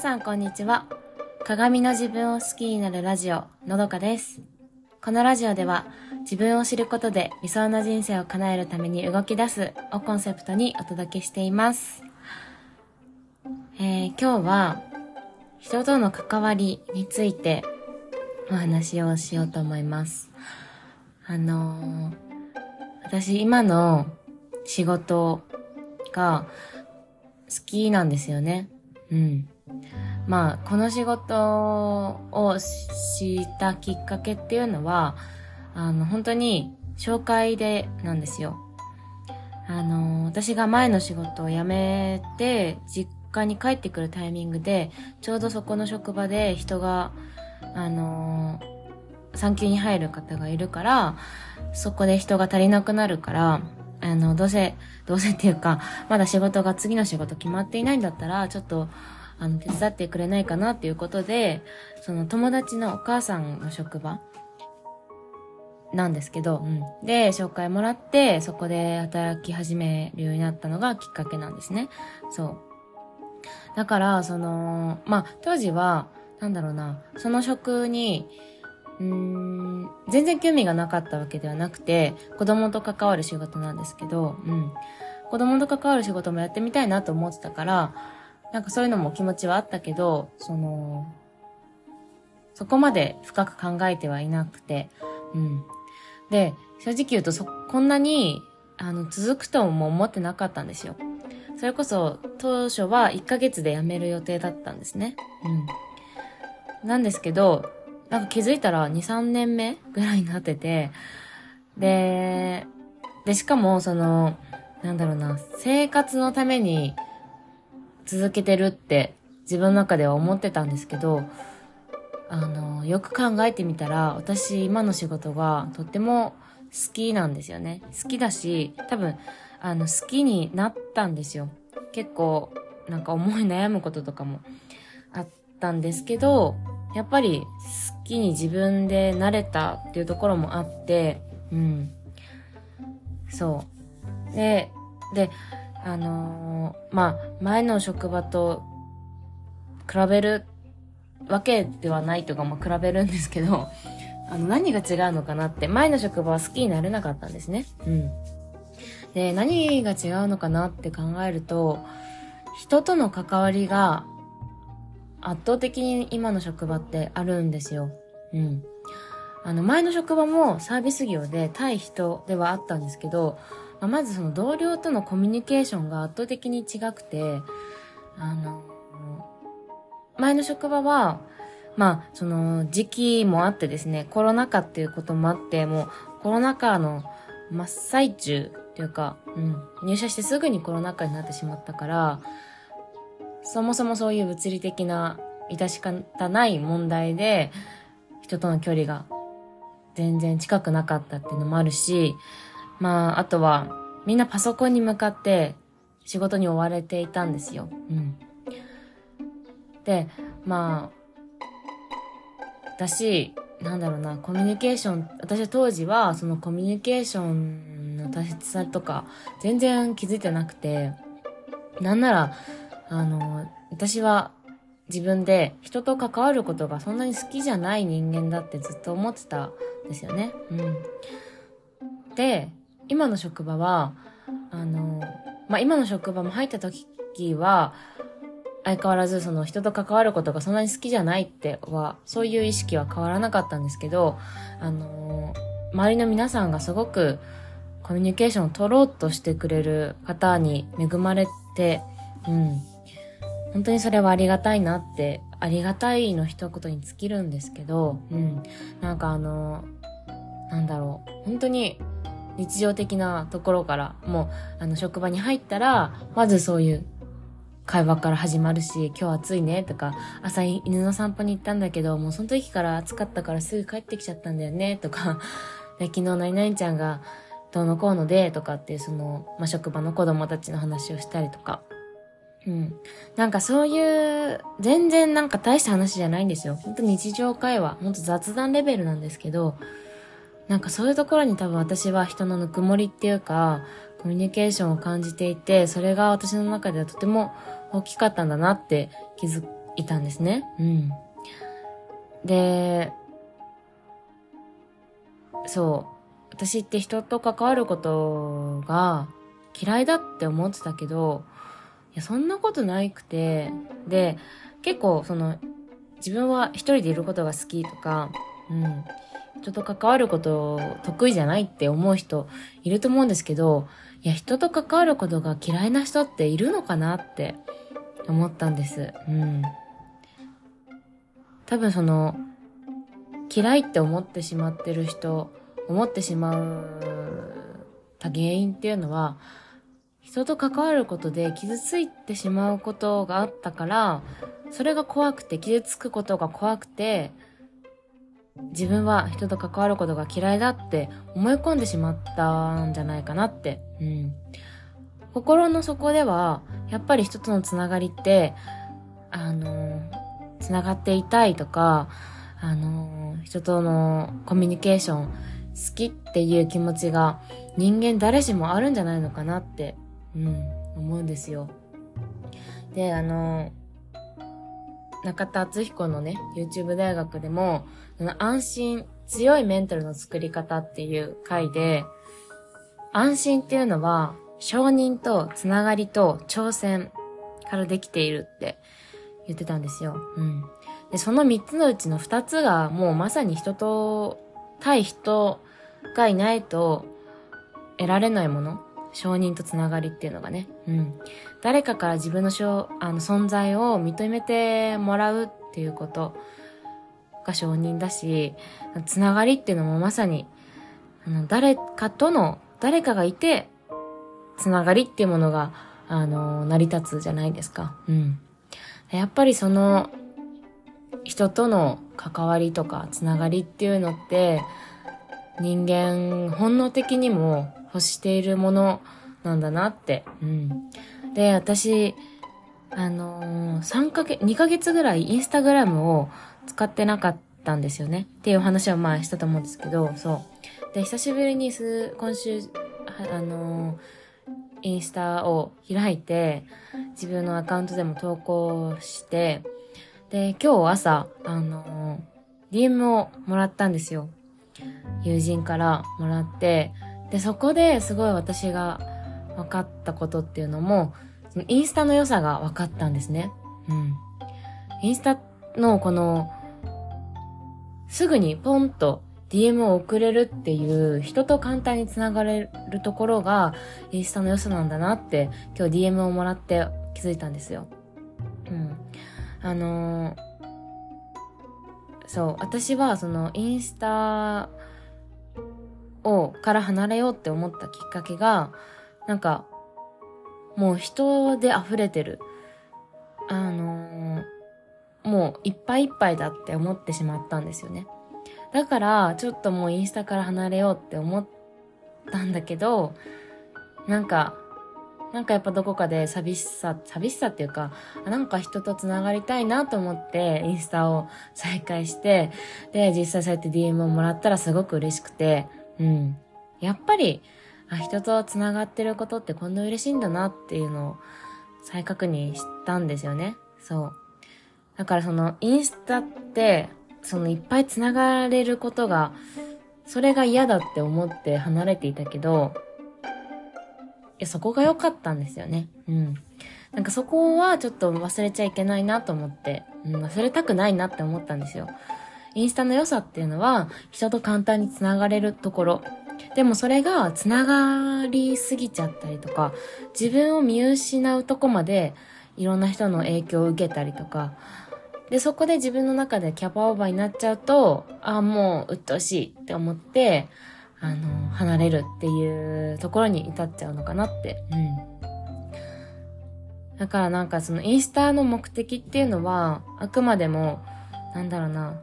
さんこんにちは。鏡の自分を好きになるラジオ、のどかです。このラジオでは自分を知ることで理想の人生を叶えるために動き出すをコンセプトにお届けしています。えー今日は人との関わりについてお話をしようと思います。あのー私今の仕事が好きなんですよね。うん。まあ、この仕事をしたきっかけっていうのは、あの、本当に紹介でなんですよ。あの、私が前の仕事を辞めて、実家に帰ってくるタイミングで、ちょうどそこの職場で人が、あの、産休に入る方がいるから、そこで人が足りなくなるから、あの、どうせ、どうせっていうか、まだ仕事が次の仕事決まっていないんだったら、ちょっと、あの、手伝ってくれないかなっていうことで、その友達のお母さんの職場なんですけど、うん。で、紹介もらって、そこで働き始めるようになったのがきっかけなんですね。そう。だから、その、まあ、当時は、なんだろうな、その職に、うーん、全然興味がなかったわけではなくて、子供と関わる仕事なんですけど、うん。子供と関わる仕事もやってみたいなと思ってたから、なんかそういうのも気持ちはあったけど、その、そこまで深く考えてはいなくて、うん。で、正直言うとそ、こんなに、あの、続くとも思ってなかったんですよ。それこそ、当初は1ヶ月で辞める予定だったんですね。うん。なんですけど、なんか気づいたら2、3年目ぐらいになってて、で、で、しかも、その、なんだろうな、生活のために続けてるって自分の中では思ってたんですけど、あの、よく考えてみたら、私今の仕事がとっても好きなんですよね。好きだし、多分、あの、好きになったんですよ。結構、なんか思い悩むこととかもあったんですけど、やっぱり好きに自分でなれたっていうところもあって、うん。そう。で、で、あのーまあ、前の職場と比べるわけではないとか、まあ、比べるんですけど、あの、何が違うのかなって、前の職場は好きになれなかったんですね。うん。で、何が違うのかなって考えると、人との関わりが圧倒的に今の職場ってあるんですよ。うん。あの、前の職場もサービス業で対人ではあったんですけど、まあまずその同僚とのコミュニケーションが圧倒的に違くて、あの、前の職場は、まあ、その時期もあってですね、コロナ禍っていうこともあって、もうコロナ禍の真っ最中っていうか、うん、入社してすぐにコロナ禍になってしまったから、そもそもそういう物理的な致し方ない問題で、人との距離が全然近くなかったっていうのもあるし、まあ、あとは、みんなパソコンに向かって仕事に追われていたんですよ。うん。で、まあ、私、なんだろうな、コミュニケーション、私は当時はそのコミュニケーションの大切さとか全然気づいてなくて、なんなら、あの、私は自分で人と関わることがそんなに好きじゃない人間だってずっと思ってたんですよね。うん。で、今の職場は、あの、まあ、今の職場も入った時は、相変わらずその人と関わることがそんなに好きじゃないっては、そういう意識は変わらなかったんですけど、あの、周りの皆さんがすごくコミュニケーションを取ろうとしてくれる方に恵まれて、うん。本当にそれはありがたいなって、ありがたいの一言に尽きるんですけど、うん。なんかあの、なんだろう、本当に日常的なところから、もう、あの、職場に入ったら、まずそういう会話から始まるし、今日暑いねとか、朝犬の散歩に行ったんだけど、もうその時から暑かったからすぐ帰ってきちゃったんだよねとか、昨日何々ちゃんがどうのこうのでとかっていうその、まあ、職場の子供たちの話をしたりとか、うん。なんかそういう、全然なんか大した話じゃないんですよ。本当日常会話、本当雑談レベルなんですけど、なんかそういうところに多分私は人のぬくもりっていうか、コミュニケーションを感じていて、それが私の中ではとても大きかったんだなって気づいたんですね。うん。で、そう。私って人と関わることが嫌いだって思ってたけど、いや、そんなことないくて、で、結構その、自分は一人でいることが好きとか、うん。人と関わること得意じゃないって思う人いると思うんですけど、いや、人と関わることが嫌いな人っているのかなって思ったんです。うん。多分その、嫌いって思ってしまってる人、思ってしまうた原因っていうのは、人と関わることで傷ついてしまうことがあったから、それが怖くて、傷つくことが怖くて、自分は人と関わることが嫌いだって思い込んでしまったんじゃないかなって。うん。心の底では、やっぱり人とのつながりって、あの、つながっていたいとか、あの、人とのコミュニケーション好きっていう気持ちが人間誰しもあるんじゃないのかなって、うん、思うんですよ。で、あの、中田敦彦のね、YouTube 大学でも、安心、強いメンタルの作り方っていう回で、安心っていうのは、承認とつながりと挑戦からできているって言ってたんですよ。うん。で、その三つのうちの二つがもうまさに人と、対人がいないと得られないもの。承認とつながりっていうのがね。うん。誰かから自分のあの存在を認めてもらうっていうことが承認だし、つながりっていうのもまさに、あの、誰かとの、誰かがいて、つながりっていうものが、あの、成り立つじゃないですか。うん。やっぱりその、人との関わりとかつながりっていうのって、人間本能的にも欲しているものなんだなって。うん。で、私、あのー、3ヶ月、2ヶ月ぐらいインスタグラムを使ってなかったんですよね。っていう話を前したと思うんですけど、そう。で、久しぶりにす、今週、あの、インスタを開いて、自分のアカウントでも投稿して、で、今日朝、あの、DM をもらったんですよ。友人からもらって、で、そこですごい私が分かったことっていうのも、そのインスタの良さが分かったんですね。うん。インスタのこの、すぐにポンと DM を送れるっていう人と簡単に繋がれるところがインスタの良さなんだなって今日 DM をもらって気づいたんですよ。うん。あのー、そう、私はそのインスタを、から離れようって思ったきっかけが、なんか、もう人で溢れてる。あの、もういっぱいいっぱいだって思ってしまったんですよね。だから、ちょっともうインスタから離れようって思ったんだけど、なんか、なんかやっぱどこかで寂しさ、寂しさっていうか、なんか人と繋がりたいなと思ってインスタを再開して、で、実際そうやって DM をもらったらすごく嬉しくて、うん。やっぱり、あ、人と繋がってることってこんな嬉しいんだなっていうのを再確認したんですよね。そう。だからそのインスタって、そのいっぱい繋がれることが、それが嫌だって思って離れていたけど、いや、そこが良かったんですよね。うん。なんかそこはちょっと忘れちゃいけないなと思って、うん、忘れたくないなって思ったんですよ。インスタの良さっていうのは、人と簡単に繋がれるところ。でもそれが繋がりすぎちゃったりとか、自分を見失うとこまでいろんな人の影響を受けたりとか、で、そこで自分の中でキャパオーバーになっちゃうと、ああ、もう鬱陶しいって思って、あの、離れるっていうところに至っちゃうのかなって。うん。だからなんかそのインスタの目的っていうのは、あくまでも、なんだろうな、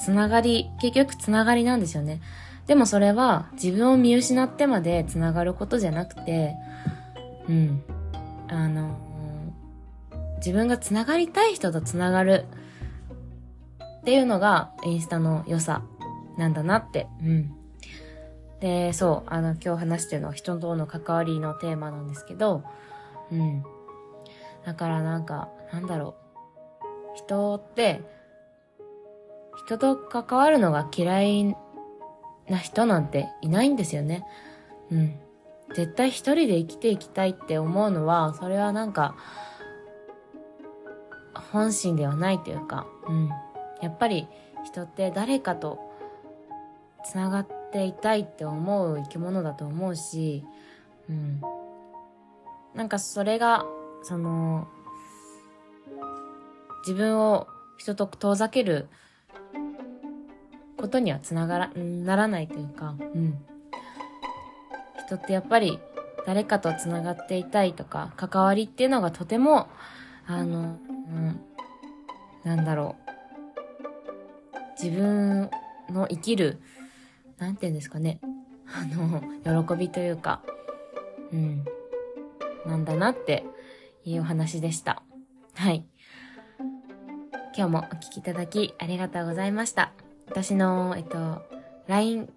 つながり、結局つながりなんですよね。でもそれは自分を見失ってまでつながることじゃなくて、うん。あの自分がつながりたい人とつながるっていうのがインスタの良さなんだなって、うん。で、そう、あの、今日話してるのは人との関わりのテーマなんですけど、うん。だからなんか、なんだろう。人って、人と関わるのが嫌いな人なんていないんですよね。うん。絶対一人で生きていきたいって思うのは、それはなんか、本心ではないというか、うん。やっぱり人って誰かと繋がっていたいって思う生き物だと思うし、うん。なんかそれが、その、自分を人と遠ざけることにはつながら、ならないというか、うん。人ってやっぱり誰かと繋がっていたいとか、関わりっていうのがとても、あの、うん、なんだろう。自分の生きる、なんて言うんですかね。あの、喜びというか、うん、なんだなっていうお話でした。はい。今日もお聴きいただきありがとうございました。私の、えっと、LINE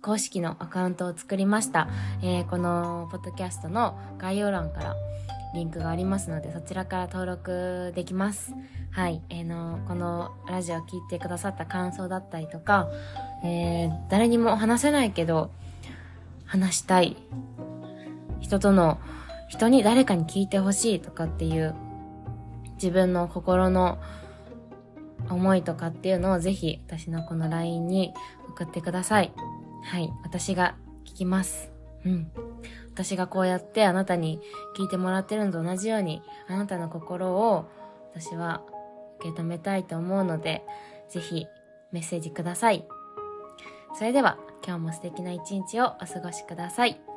公式のアカウントを作りました。えー、このポッドキャストの概要欄からリンクがありますので、そちらから登録できます。はい。えー、の、このラジオを聴いてくださった感想だったりとか、えー、誰にも話せないけど、話したい。人との、人に誰かに聞いてほしいとかっていう、自分の心の思いとかっていうのをぜひ私のこの LINE に送ってください。はい。私が聞きます。うん。私がこうやってあなたに聞いてもらってるのと同じように、あなたの心を私は受け止めたいと思うので、ぜひメッセージください。それでは今日も素敵な一日をお過ごしください。